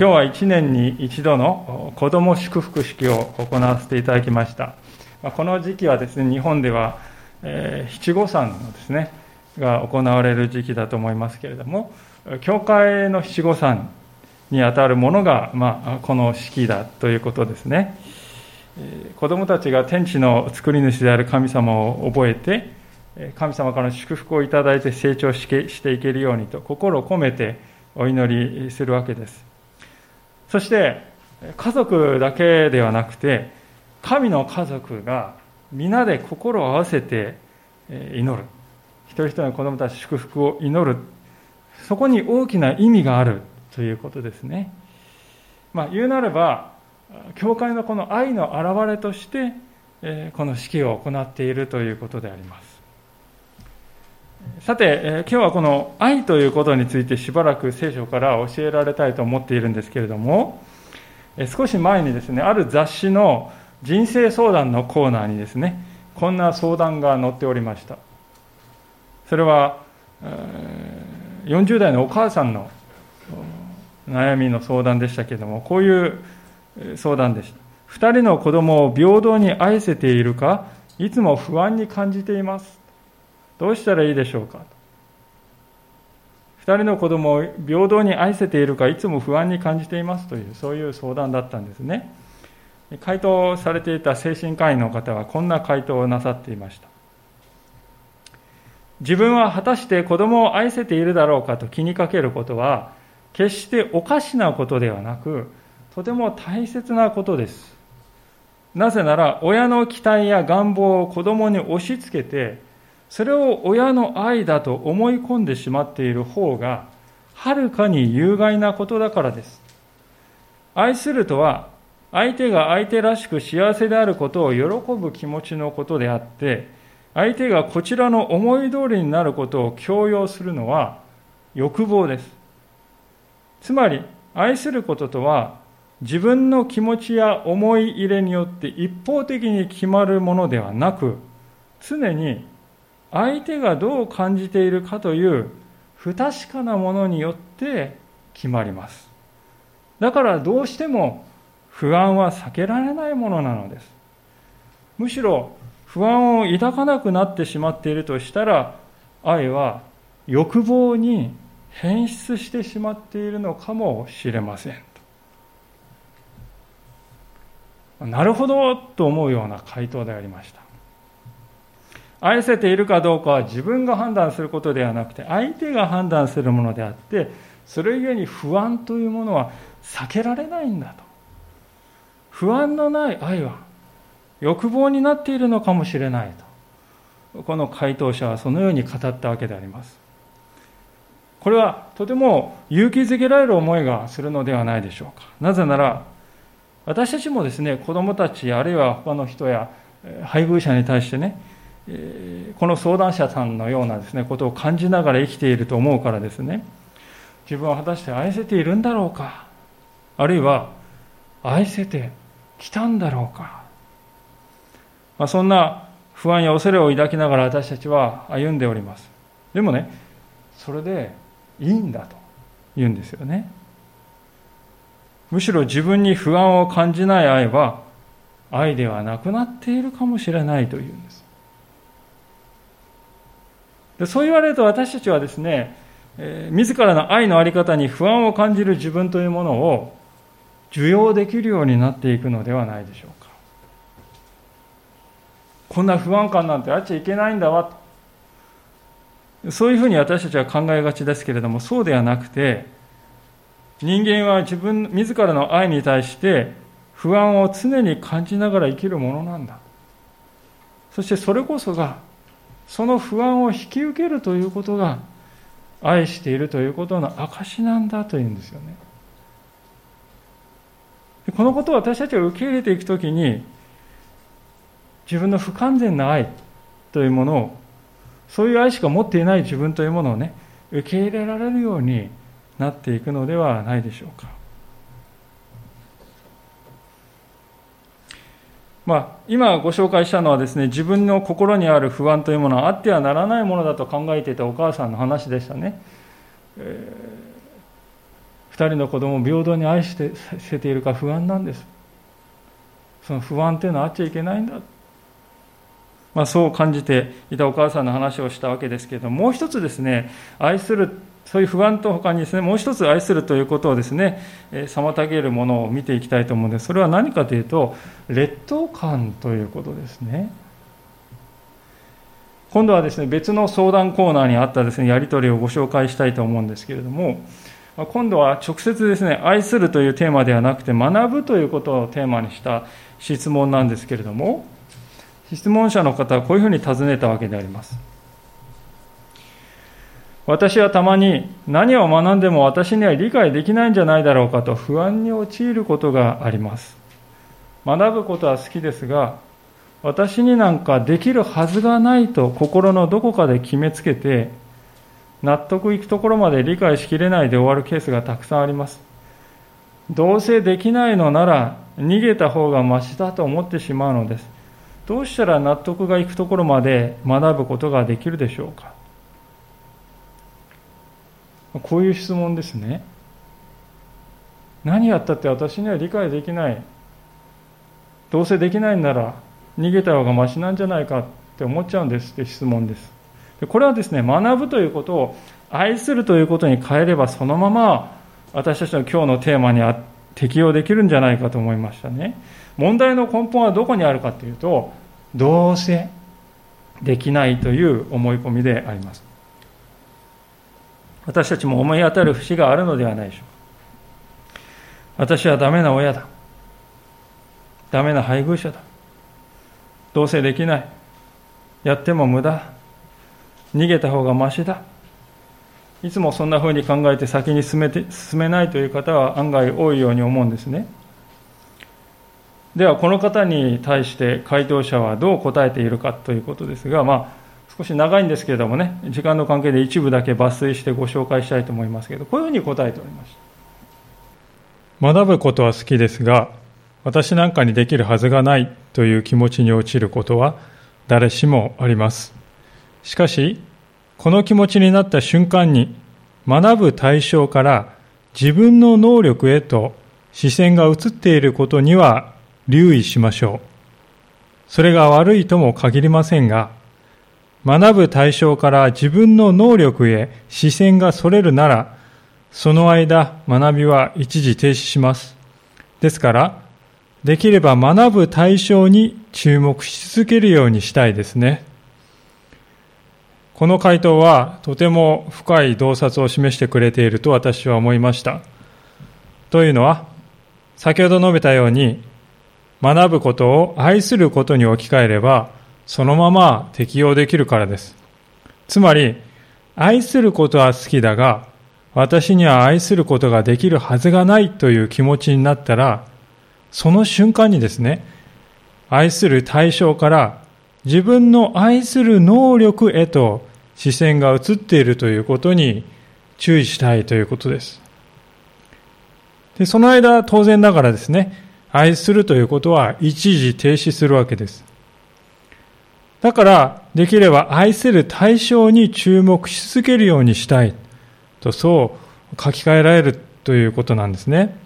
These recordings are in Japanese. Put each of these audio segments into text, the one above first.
今日は1年に一度の子ども祝福式を行わせていただきました。この時期はですね、日本では、えー、七五三のですね、が行われる時期だと思いますけれども、教会の七五三にあたるものが、まあ、この式だということですね。子供たちが天地の作り主である神様を覚えて、神様からの祝福をいただいて成長していけるようにと心を込めてお祈りするわけです。そして家族だけではなくて神の家族が皆で心を合わせて祈る一人一人の子供たち祝福を祈るそこに大きな意味があるということですね。まあ、言うなれば教会のこの愛の表れとしてこの式を行っているということであります。さて、え今日はこの愛ということについてしばらく聖書から教えられたいと思っているんですけれども、え少し前にですね、ある雑誌の人生相談のコーナーにですね、こんな相談が載っておりました。それは、40代のお母さんの悩みの相談でしたけれども、こういう相談でした。2人の子供を平等に愛せているか、いつも不安に感じています。どうしたらいいでしょうか？2人の子供を平等に愛せているかいつも不安に感じていますというそういう相談だったんですね。回答されていた精神科医の方はこんな回答をなさっていました。自分は果たして子供を愛せているだろうかと気にかけることは決しておかしなことではなくとても大切なことです。なぜなら親の期待や願望を子供に押し付けてそれを親の愛だと思い込んでしまっている方がはるかに有害なことだからです。愛するとは相手が相手らしく幸せであることを喜ぶ気持ちのことであって相手がこちらの思い通りになることを強要するのは欲望です。つまり愛することとは自分の気持ちや思い入れによって一方的に決まるものではなく常に相手がどう感じているかという不確かなものによって決まります。だからどうしても不安は避けられないものなのです。むしろ不安を抱かなくなってしまっているとしたら愛は欲望に変質してしまっているのかもしれません。なるほどと思うような回答でありました。愛せているかどうかは自分が判断することではなくて相手が判断するものであってそれゆえに不安というものは避けられないんだと。不安のない愛は欲望になっているのかもしれないと。この回答者はそのように語ったわけであります。これはとても勇気づけられる思いがするのではないでしょうか。なぜなら私たちもですね子供たちあるいは他の人や配偶者に対してねこの相談者さんのようなですねことを感じながら生きていると思うからですね自分は果たして愛せているんだろうかあるいは愛せてきたんだろうか、まあ、そんな不安や恐れを抱きながら私たちは歩んでおります。でもねそれでいいんだと言うんですよね。むしろ自分に不安を感じない愛は愛ではなくなっているかもしれないというんです。でそう言われると私たちはですね、えー、自らの愛の在り方に不安を感じる自分というものを受容できるようになっていくのではないでしょうか。こんな不安感なんてあっちゃいけないんだわと。そういうふうに私たちは考えがちですけれども、そうではなくて、人間は自分、自らの愛に対して不安を常に感じながら生きるものなんだ。そしてそれこそがその不安を引き受けるということが愛しているということの証なんだというんですよね。このことを私たちが受け入れていくときに自分の不完全な愛というものをそういう愛しか持っていない自分というものをね受け入れられるようになっていくのではないでしょうか。まあ、今ご紹介したのはですね自分の心にある不安というものはあってはならないものだと考えていたお母さんの話でしたね、えー、人の子供を平等に愛してせているか不安なんです。その不安というのはあっちゃいけないんだ、まあ、そう感じていたお母さんの話をしたわけですけれどももう一つですね愛するそういう不安と他にですねもう一つ愛するということをですね、え妨げるものを見ていきたいと思うんです。それは何かというと劣等感ということですね。今度はですね別の相談コーナーにあったですねやり取りをご紹介したいと思うんですけれども今度は直接ですね愛するというテーマではなくて学ぶということをテーマにした質問なんですけれども質問者の方はこういうふうに尋ねたわけであります。私はたまに何を学んでも私には理解できないんじゃないだろうかと不安に陥ることがあります。学ぶことは好きですが私になんかできるはずがないと心のどこかで決めつけて納得いくところまで理解しきれないで終わるケースがたくさんあります。どうせできないのなら逃げた方がましだと思ってしまうのです。どうしたら納得がいくところまで学ぶことができるでしょうか？こういう質問ですね。何やったって私には理解できない。どうせできないんなら逃げた方がましなんじゃないかって思っちゃうんですって質問です。でこれはですね学ぶということを愛するということに変えればそのまま私たちの今日のテーマに適用できるんじゃないかと思いましたね。問題の根本はどこにあるかというとどうせできないという思い込みであります。私たちも思い当たる節があるのではないでしょう。か私はダメな親だ。ダメな配偶者だ。どうせできない。やっても無駄。逃げた方がましだ。いつもそんなふうに考えて先に進めて進めないという方は案外多いように思うんですね。ではこの方に対して回答者はどう答えているかということですが、まあ、少し長いんですけれどもね時間の関係で一部だけ抜粋してご紹介したいと思いますけどこういうふうに答えておりました学ぶことは好きですが私なんかにできるはずがないという気持ちに陥ることは誰しもあります。しかし、この気持ちになった瞬間に学ぶ対象から自分の能力へと視線が移っていることには留意しましょう。それが悪いとも限りませんが、学ぶ対象から自分の能力へ視線がそれるなら、その間学びは一時停止します。ですから、できれば学ぶ対象に注目し続けるようにしたいですね。この回答はとても深い洞察を示してくれていると私は思いました。というのは、先ほど述べたように、学ぶことを愛することに置き換えれば、そのまま適用できるからです。つまり、愛することは好きだが、私には愛することができるはずがないという気持ちになったら、その瞬間にですね、愛する対象から自分の愛する能力へと視線が移っているということに注意したいということです。でその間、当然ながらですね、愛するということは一時停止するわけです。だから、できれば愛せる対象に注目し続けるようにしたいと、そう書き換えられるということなんですね。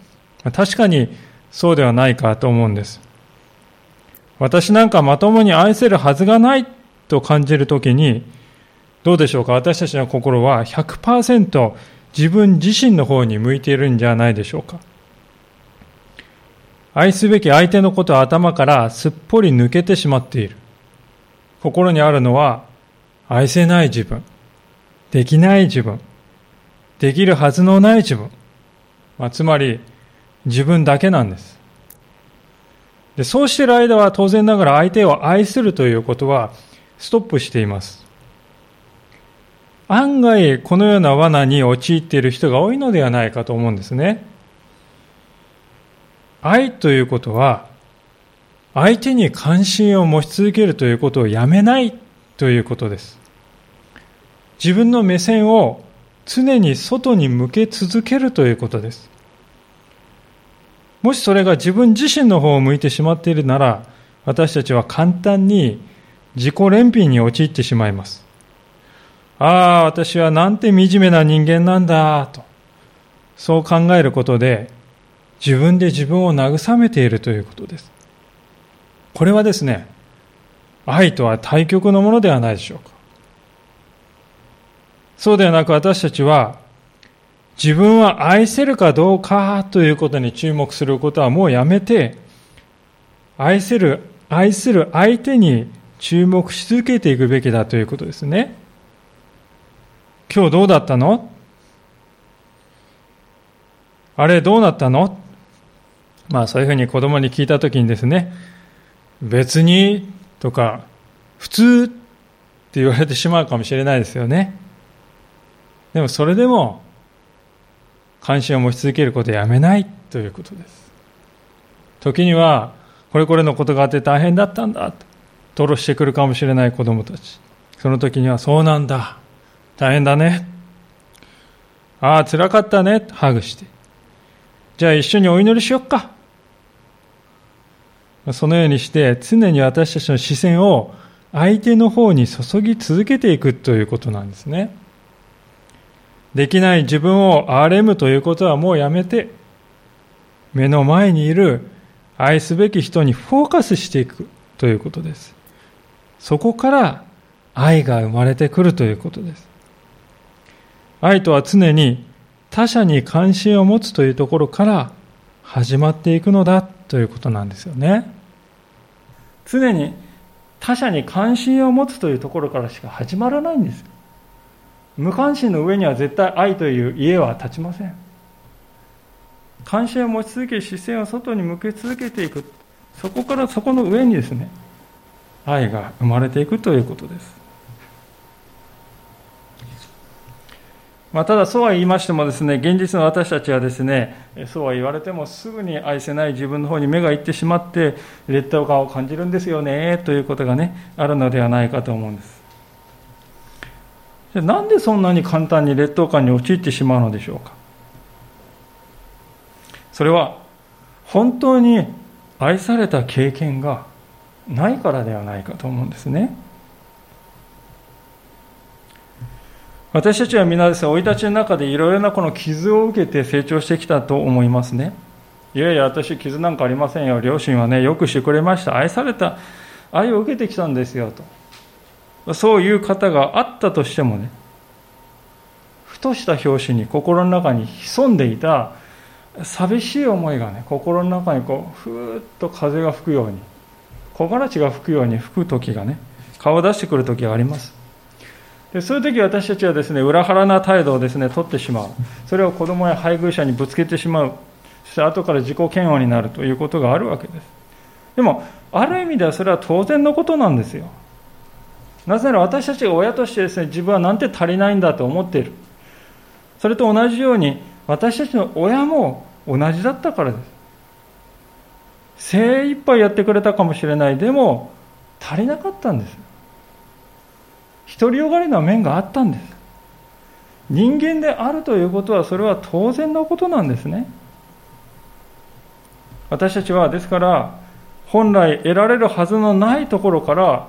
確かにそうではないかと思うんです。私なんかまともに愛せるはずがないと感じるときに、どうでしょうか？私たちの心は100%自分自身の方に向いているんじゃないでしょうか？愛すべき相手のことは頭からすっぽり抜けてしまっている。心にあるのは愛せない自分、できない自分、できるはずのない自分、まあ、つまり自分だけなんです。でそうしている間は当然ながら相手を愛するということはストップしています。案外このような罠に陥っている人が多いのではないかと思うんですね。愛ということは相手に関心を持ち続けるということをやめないということです。自分の目線を常に外に向け続けるということです。もしそれが自分自身の方を向いてしまっているなら、私たちは簡単に自己憐憫に陥ってしまいます。ああ、私はなんて惨めな人間なんだ、と。そう考えることで自分で自分を慰めているということです。これはですね、愛とは対極のものではないでしょうか。そうではなく私たちは自分は愛せるかどうかということに注目することはもうやめて愛せる、愛する相手に注目し続けていくべきだということですね。今日どうだったの？あれどうなったの？まあそういうふうに子供に聞いたときにですね、別にとか、普通って言われてしまうかもしれないですよね。でもそれでも、関心を持ち続けることをやめないということです。時には、これこれのことがあって大変だったんだと、吐露してくるかもしれない子供たち。その時には、そうなんだ。大変だね。ああ、辛かったね。ハグして。じゃあ一緒にお祈りしよっか。そのようにして常に私たちの視線を相手の方に注ぎ続けていくということなんですね。できない自分を憐れむということはもうやめて、目の前にいる愛すべき人にフォーカスしていくということです。そこから愛が生まれてくるということです。愛とは常に他者に関心を持つというところから始まっていくのだということなんですよね。常に他者に関心を持つというところからしか始まらないんです。無関心の上には絶対愛という家は立ちません。関心を持ち続け、視線を外に向け続けていく。そこからそこの上にですね、愛が生まれていくということです。まあ、ただそうは言いましてもですね、現実の私たちはですね、そうは言われてもすぐに愛せない自分の方に目がいってしまって、劣等感を感じるんですよね、ということがね、あるのではないかと思うんです。じゃなんでそんなに簡単に劣等感に陥ってしまうのでしょうか。それは、本当に愛された経験がないからではないかと思うんですね。私たちは皆ですね、生い立ちの中でいろいろなこの傷を受けて成長してきたと思いますね。いやいや、私傷なんかありませんよ。両親はね、よくしてくれました。愛された、愛を受けてきたんですよ、と。そういう方があったとしてもね、ふとした拍子に心の中に潜んでいた寂しい思いがね、心の中にこう、ふーっと風が吹くように、木枯らしが吹くように吹く時がね、顔を出してくる時があります。でそういう時私たちはですね裏腹な態度をですね取ってしまう。それを子供や配偶者にぶつけてしまう。そして後から自己嫌悪になるということがあるわけです。でもある意味ではそれは当然のことなんですよ。なぜなら私たちが親としてですね自分はなんて足りないんだと思っている。それと同じように私たちの親も同じだったからです。精一杯やってくれたかもしれない。でも足りなかったんです。独りよがりな面があったんです。人間であるということはそれは当然のことなんですね。私たちはですから本来得られるはずのないところから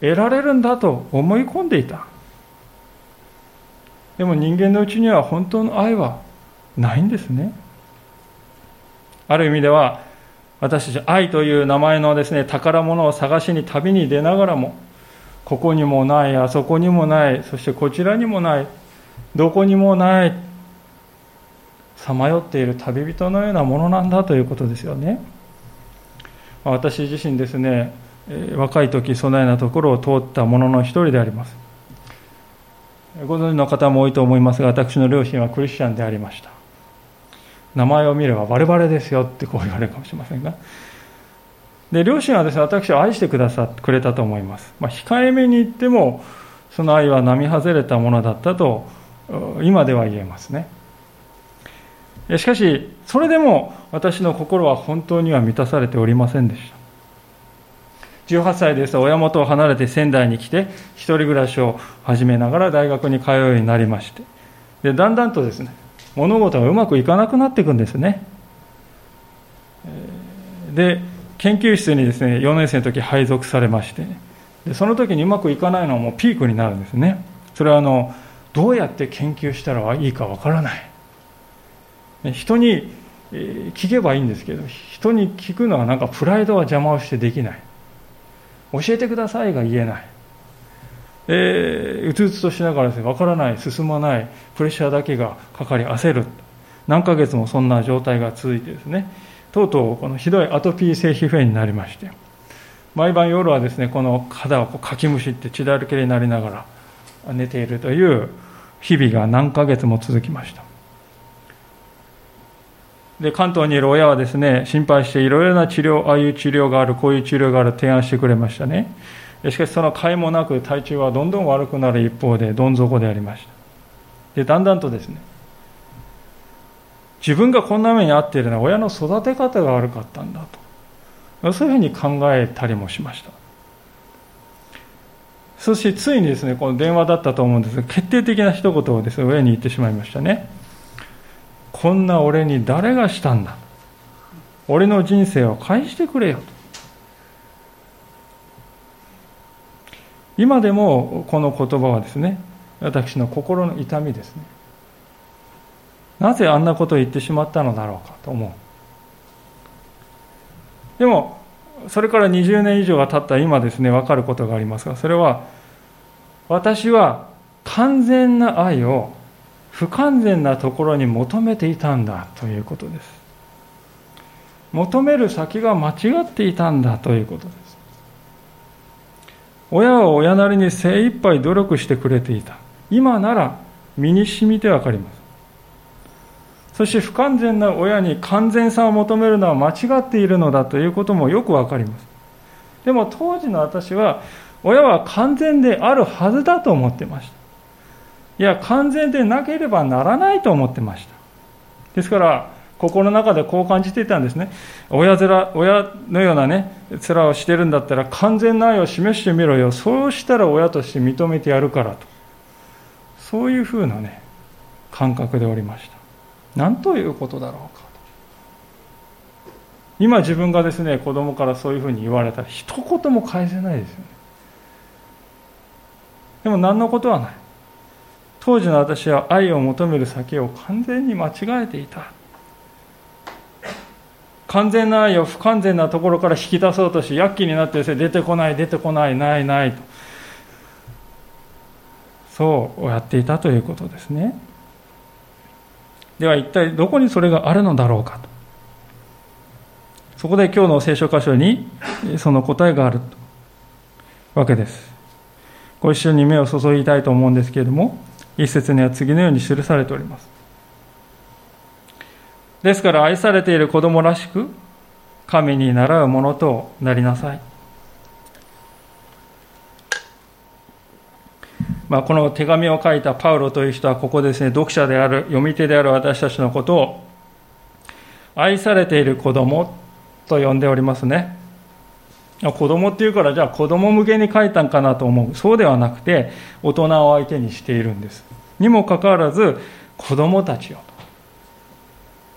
得られるんだと思い込んでいた。でも人間のうちには本当の愛はないんですね。ある意味では私たち愛という名前のですね宝物を探しに旅に出ながらもここにもない、あそこにもない、そしてこちらにもない、どこにもない、さまよっている旅人のようなものなんだということですよね。私自身ですね、若い時、そのようなところを通ったものの一人であります。ご存知の方も多いと思いますが、私の両親はクリスチャンでありました。名前を見ればバレバレですよってこう言われるかもしれませんが、で両親はですね私を愛してくださってくれたと思います、まあ、控えめに言ってもその愛は並外れたものだったと今では言えますね。しかしそれでも私の心は本当には満たされておりませんでした。18歳です。親元を離れて仙台に来て一人暮らしを始めながら大学に通うようになりまして。でだんだんとですね物事がうまくいかなくなっていくんですね。で研究室にですね4年生の時配属されましてでその時にうまくいかないのはもうピークになるんですね。それはあのどうやって研究したらいいかわからない。人に聞けばいいんですけど人に聞くのはなんかプライドは邪魔をしてできない。教えてくださいが言えない。えー、うつうつとしながらですね分からない進まないプレッシャーだけがかかり焦る。何ヶ月もそんな状態が続いてですねとうとうこのひどいアトピー性皮膚炎になりまして毎晩夜はですねこの肌をこうかきむしって血だらけになりながら寝ているという日々が何ヶ月も続きました。で関東にいる親はですね心配していろいろな治療ああいう治療があるこういう治療がある提案してくれましたね。しかしその甲斐もなく体調はどんどん悪くなる一方でどん底でありました。でだんだんとですね自分がこんな目に遭っているのは親の育て方が悪かったんだと。そういうふうに考えたりもしました。そしてついにですねこの電話だったと思うんですが決定的な一言をですね親に言ってしまいましたね。こんな俺に誰がしたんだ。俺の人生を返してくれよと。今でもこの言葉はですね私の心の痛みですね。なぜあんなことを言ってしまったのだろうかと思う。でもそれから20年以上が経った今ですね分かることがありますがそれは私は完全な愛を不完全なところに求めていたんだということです。求める先が間違っていたんだということです。親は親なりに精一杯努力してくれていた。今なら身に染みてわかります。そして不完全な親に完全さを求めるのは間違っているのだということもよくわかります。でも当時の私は親は完全であるはずだと思ってました。いや完全でなければならないと思ってました。ですから心の中でこう感じていたんですね。親面親のようなね面をしてるんだったら完全な愛を示してみろよ。そうしたら親として認めてやるからと。そういうふうなね感覚でおりました。何ということだろうか今自分がですね子供からそういうふうに言われたら一言も返せないですよね。でも何のことはない。当時の私は愛を求める先を完全に間違えていた。完全な愛を不完全なところから引き出そうとし躍起になってですね出てこない出てこないないないとそうやっていたということですね。では一体どこにそれがあるのだろうかと。そこで今日の聖書箇所にその答えがあるわけです。ご一緒に目を注ぎたいと思うんですけれども一節には次のように記されております。ですから愛されている子供らしく神に習うものとなりなさい。まあ、この手紙を書いたパウロという人はここですね読者である読み手である私たちのことを愛されている子供と呼んでおりますね。子供っていうからじゃあ子供向けに書いたんかなと思う。そうではなくて大人を相手にしているんです。にもかかわらず子供たちよ。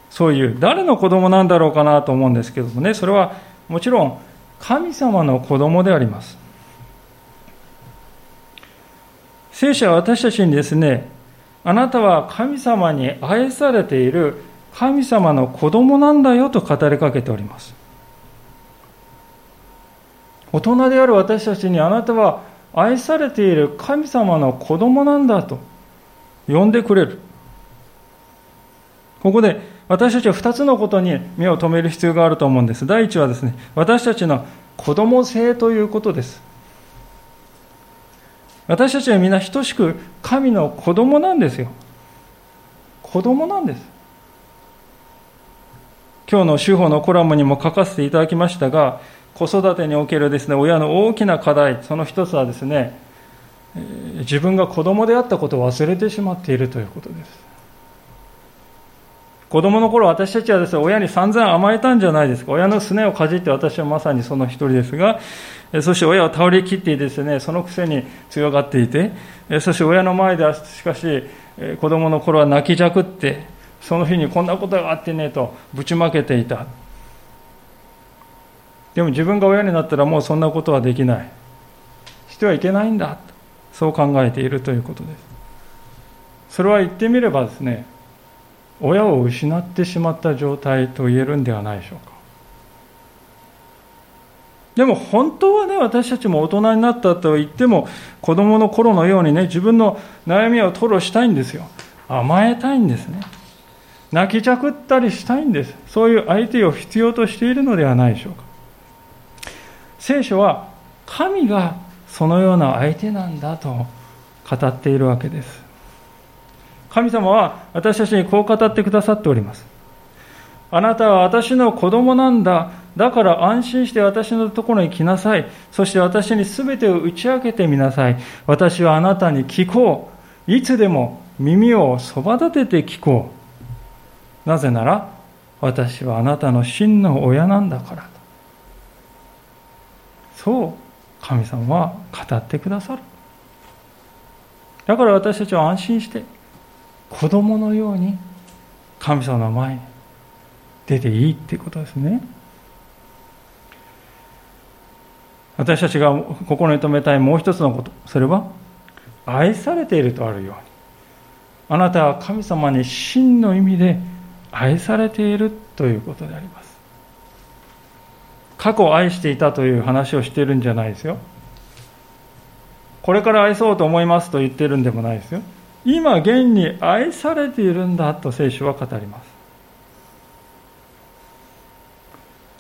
そういう誰の子供なんだろうかなと思うんですけどもね。それはもちろん神様の子供であります。聖書は私たちにですね、あなたは神様に愛されている神様の子供なんだよと語りかけております。大人である私たちにあなたは愛されている神様の子供なんだと呼んでくれる。ここで私たちは2つのことに目を留める必要があると思うんです。第一はですね、私たちの子供性ということです。私たちは皆等しく神の子供なんですよ。子供なんです。今日の主法のコラムにも書かせていただきましたが、子育てにおけるですね、親の大きな課題、その一つはですね、自分が子供であったことを忘れてしまっているということです。子供の頃私たちはですね、親に散々甘えたんじゃないですか。親のすねをかじって私はまさにその一人ですが、そして親を倒れ切ってですね、そのくせに強がっていて、そして親の前ではしかし、子供の頃は泣きじゃくって、その日にこんなことがあってねとぶちまけていた。でも自分が親になったらもうそんなことはできない。してはいけないんだ。そう考えているということです。それは言ってみればですね、親を失ってしまった状態と言えるんではないでしょうかでも本当はね私たちも大人になったと言っても子供の頃のようにね自分の悩みを吐露したいんですよ。甘えたいんですね。泣きちゃくったりしたいんです。そういう相手を必要としているのではないでしょうか。聖書は神がそのような相手なんだと語っているわけです。神様は私たちにこう語ってくださっております。あなたは私の子供なんだ。だから安心して私のところに来なさい。そして私に全てを打ち明けてみなさい。私はあなたに聞こう。いつでも耳をそば立てて聞こう。なぜなら私はあなたの真の親なんだから。そう神様は語ってくださる。だから私たちは安心して子供のように神様の前に出ていいっていうことですね。私たちが心に留めたいもう一つのことそれは愛されているとあるように。あなたは神様に真の意味で愛されているということであります。過去愛していたという話をしているんじゃないですよ。これから愛そうと思いますと言ってるんでもないですよ。今現に愛されているんだと聖書は語ります。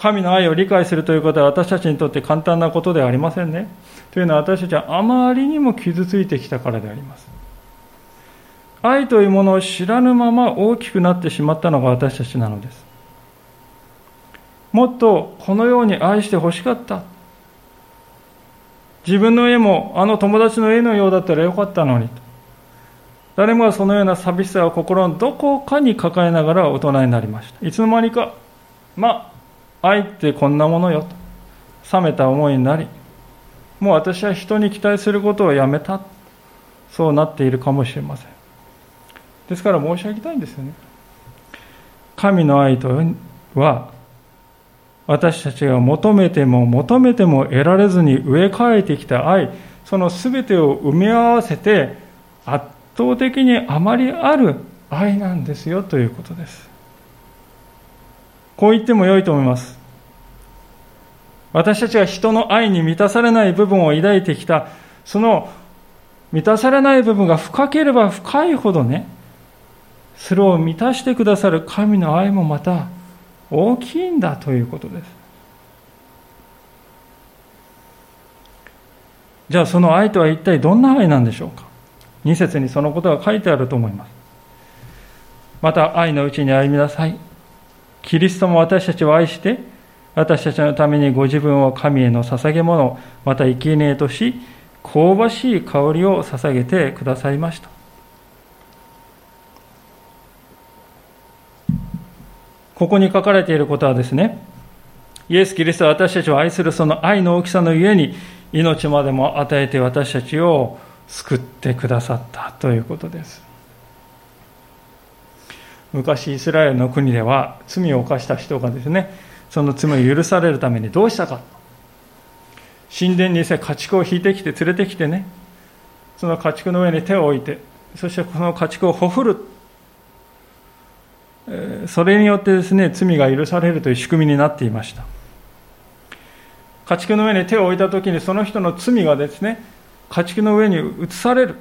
神の愛を理解するということは私たちにとって簡単なことではありませんね。というのは私たちはあまりにも傷ついてきたからであります。愛というものを知らぬまま大きくなってしまったのが私たちなのです。もっとこのように愛してほしかった。自分の家もあの友達の家のようだったらよかったのに。誰もがそのような寂しさを心のどこかに抱えながら大人になりました。いつの間にかまあ愛ってこんなものよ。と冷めた思いになりもう私は人に期待することをやめた。そうなっているかもしれません。ですから申し上げたいんですよね。神の愛とは私たちが求めても求めても得られずに植え替えてきた愛その全てを埋め合わせて圧倒的にあまりある愛なんですよということです。こう言っても良いと思います。私たちが人の愛に満たされない部分を抱いてきたその満たされない部分が深ければ深いほどねそれを満たしてくださる神の愛もまた大きいんだということです。じゃあその愛とは一体どんな愛なんでしょうか？2節にそのことが書いてあると思います。また愛のうちに歩みなさい。キリストも私たちを愛して私たちのためにご自分を神への捧げ物また生贄とし香ばしい香りを捧げてくださいましたここに書かれていることはですね、イエス・キリストは私たちを愛するその愛の大きさのゆえに、命までも与えて私たちを救ってくださったということです。昔イスラエルの国では罪を犯した人がですね、その罪を許されるためにどうしたか。神殿に家畜を引いてきて連れてきてね、その家畜の上に手を置いて、そしてこの家畜をほふる。それによってですね罪が許されるという仕組みになっていました。家畜の上に手を置いた時にその人の罪がですね家畜の上に移される。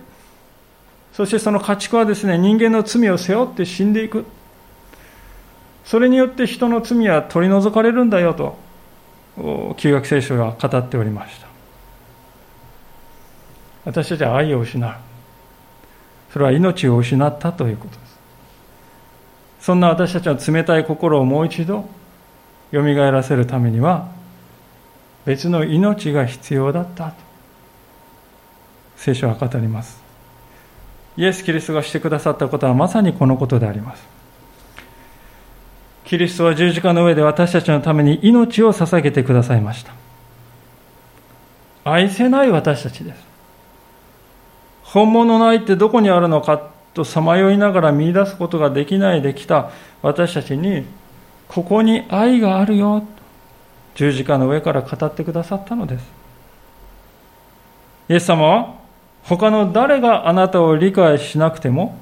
そしてその家畜はですね人間の罪を背負って死んでいく。それによって人の罪は取り除かれるんだよと旧約聖書が語っておりました。私たちは愛を失う。それは命を失ったということです。そんな私たちの冷たい心をもう一度よみがえらせるためには別の命が必要だったと聖書は語ります。イエス・キリストがしてくださったことはまさにこのことであります。キリストは十字架の上で私たちのために命を捧げてくださいました。愛せない私たちです。本物の愛ってどこにあるのかとさまよいながら見出すことができないできた私たちにここに愛があるよ。と十字架の上から語ってくださったのです。イエス様は他の誰があなたを理解しなくても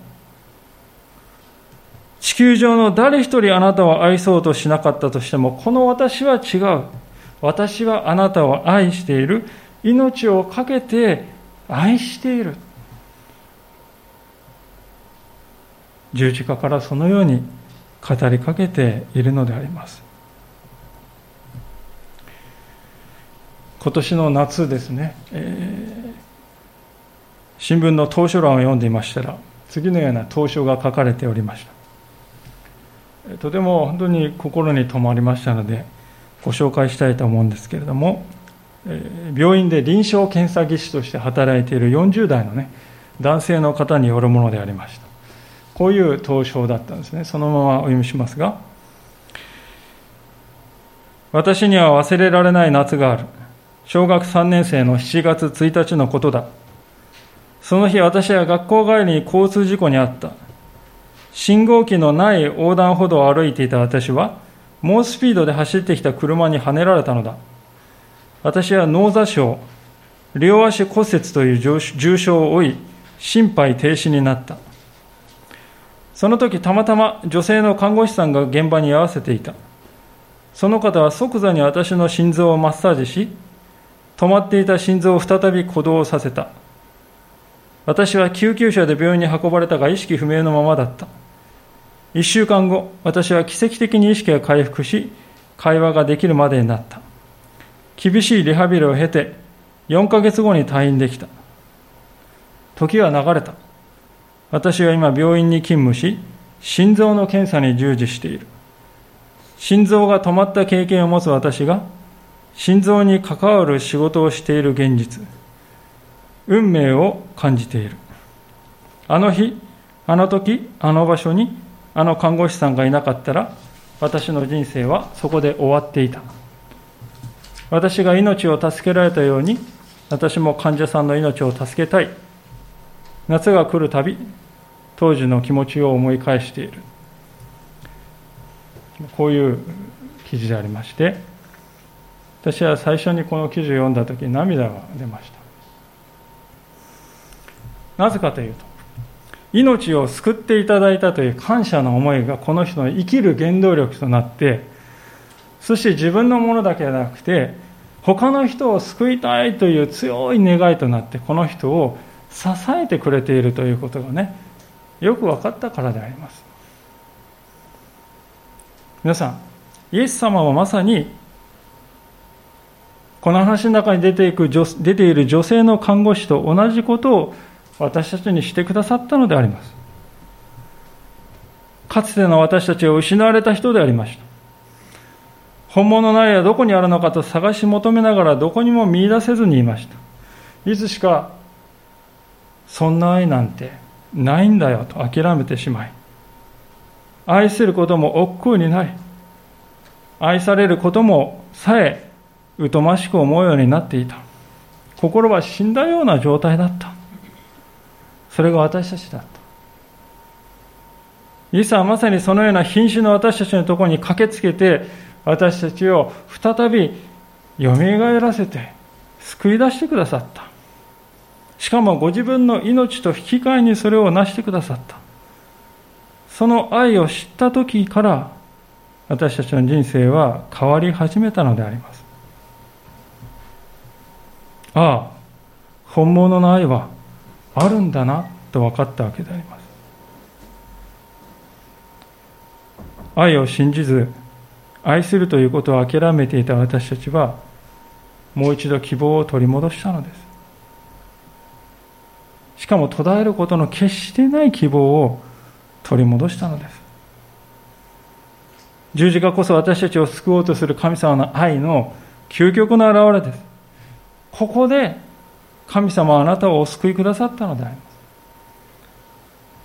地球上の誰一人あなたを愛そうとしなかったとしても、この私は違う。私はあなたを愛している。命を懸けて愛している。十字架からそのように語りかけているのであります。今年の夏ですね、えー、新聞の当初欄を読んでいましたら、次のような当初が書かれておりました。とても本当に心に留まりましたので、ご紹介したいと思うんですけれども、病院で臨床検査技師として働いている40代のね、男性の方によるものでありました。こういう投書だったんですね。そのままお読みしますが、私には忘れられない夏がある。小学3年生の7月1日のことだ。その日私は学校帰りに交通事故に遭った。信号機のない横断歩道を歩いていた私は、猛スピードで走ってきた車にはねられたのだ。私は脳挫傷、両足骨折という重傷を負い、心肺停止になった。その時たまたま女性の看護師さんが現場に居合わせていた。その方は即座に私の心臓をマッサージし、止まっていた心臓を再び鼓動させた。私は救急車で病院に運ばれたが意識不明のままだった。一週間後、私は奇跡的に意識が回復し、会話ができるまでになった。厳しいリハビリを経て、4ヶ月後に退院できた。時は流れた。私は今病院に勤務し、心臓の検査に従事している。心臓が止まった経験を持つ私が、心臓に関わる仕事をしている現実、運命を感じている。あの日、あの時、あの場所に、あの看護師さんがいなかったら、私の人生はそこで終わっていた。私が命を助けられたように、私も患者さんの命を助けたい。夏が来るたび、当時の気持ちを思い返している。こういう記事でありまして、私は最初にこの記事を読んだ時涙が出ましたなぜかというと命を救っていただいたという感謝の思いがこの人の生きる原動力となってそして自分のものだけではなくて他の人を救いたいという強い願いとなってこの人を支えてくれているということがねよく分かったからであります。皆さんイエス様はまさにこの話の中に出ていく出ている女性の看護師と同じことを私たちにしてくださったのであります。かつての私たちは失われた人でありました。本物の愛はどこにあるのかと探し求めながらどこにも見出せずにいました。いつしか、そんな愛なんてないんだよと諦めてしまい、愛することも億劫になり、愛されることもさえ疎ましく思うようになっていた。心は死んだような状態だった。それが私たちだった。イエスはまさにそのような瀕死の私たちのところに駆けつけて、私たちを再び蘇らせて、救い出してくださった。しかもご自分の命と引き換えにそれを成してくださった。その愛を知った時から、私たちの人生は変わり始めたのであります。ああ本物の愛はあるんだなと分かったわけであります。愛を信じず愛するということを諦めていた私たちはもう一度希望を取り戻したのです。しかも途絶えることの決してない希望を取り戻したのです。十字架こそ私たちを救おうとする神様の愛の究極の表れです。ここで神様はあなたをお救いくださったのであります。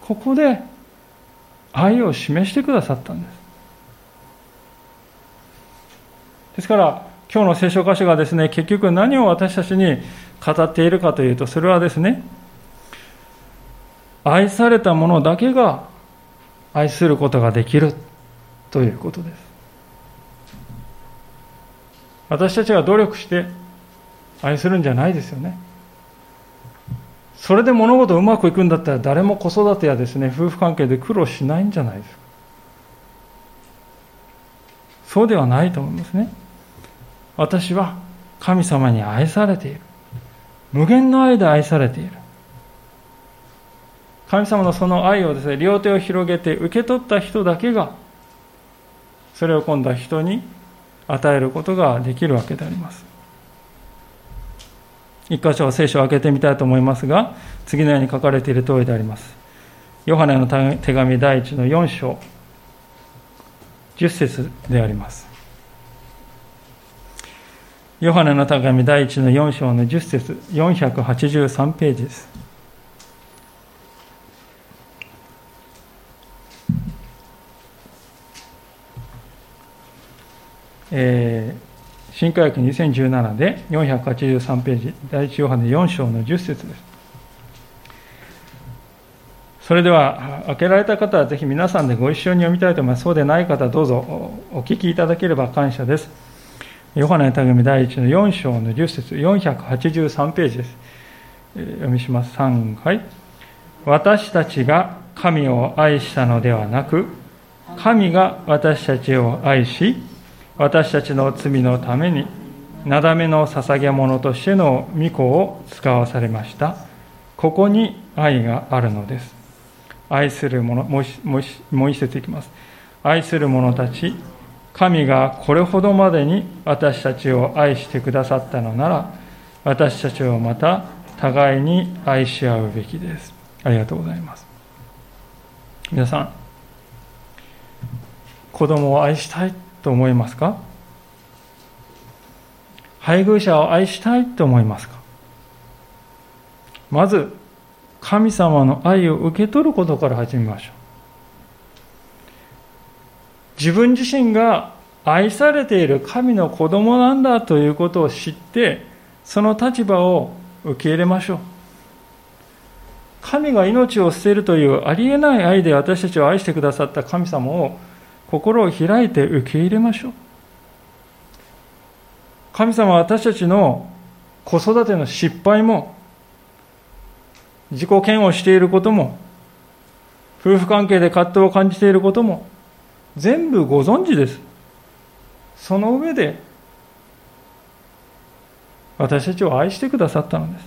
ここで愛を示してくださったんです。ですから、今日の聖書箇所がですね、結局何を私たちに語っているかというと、それはですね、愛された者だけが愛することができるということです。私たちが努力して愛するんじゃないですよね。それで物事うまくいくんだったら誰も子育てやですね夫婦関係で苦労しないんじゃないですか。そうではないと思いますね。私は神様に愛されている。無限の愛で愛されている。神様のその愛をですね両手を広げて受け取った人だけがそれを今度は人に与えることができるわけであります。一箇所聖書を開けてみたいと思いますが、次のように書かれている通りであります。ヨハネの手紙第一の4章、10節であります。ヨハネの手紙第一の4章の10節483ページです。えー、新科学2017で483ページ、第一ヨハネ4章の10節です。それでは、開けられた方はぜひ皆さんでご一緒に読みたいと思います。そうでない方どうぞお聞きいただければ感謝です。ヨハネの手紙第1の4章の10節483ページです。読みします。3、はい。私たちが神を愛したのではなく、神が私たちを愛し、私たちの罪のために、なだめの捧げ物としての御子を使わされました。ここに愛があるのです。愛する者、もう一節いきます。愛する者たち、神がこれほどまでに私たちを愛してくださったのなら、私たちをまた互いに愛し合うべきです。ありがとうございます。皆さん、子供を愛したいと思いますか？配偶者を愛したいと思いますか？まず、神様の愛を受け取ることから始めましょう。自分自身が愛されている神の子供なんだということを知って、その立場を受け入れましょう。神が命を捨てるというありえない愛で私たちを愛してくださった神様を心を開いて受け入れましょう。神様は私たちの子育ての失敗も、自己嫌悪していることも、夫婦関係で葛藤を感じていることも、全部ご存知です。その上で、私たちを愛してくださったのです。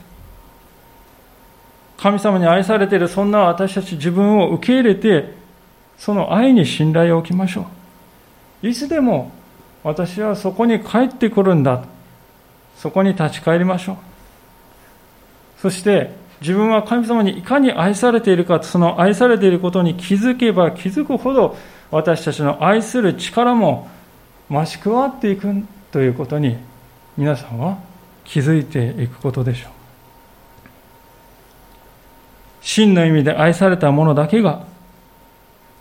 神様に愛されているそんな私たち自分を受け入れて、その愛に信頼を置きましょう。いつでも私はそこに帰ってくるんだ。そこに立ち返りましょう。そして自分は神様にいかに愛されているか、その愛されていることに気づけば気づくほど私たちの愛する力も増し加わっていくということに皆さんは気づいていくことでしょう。真の意味で愛された者だけが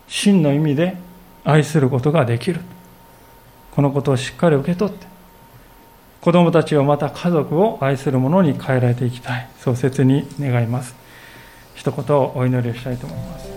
真の意味で愛することができる。このことをしっかり受け取って、子供たちをまた家族を愛する者に変えられていきたい。そう切に願います。一言お祈りをしたいと思います。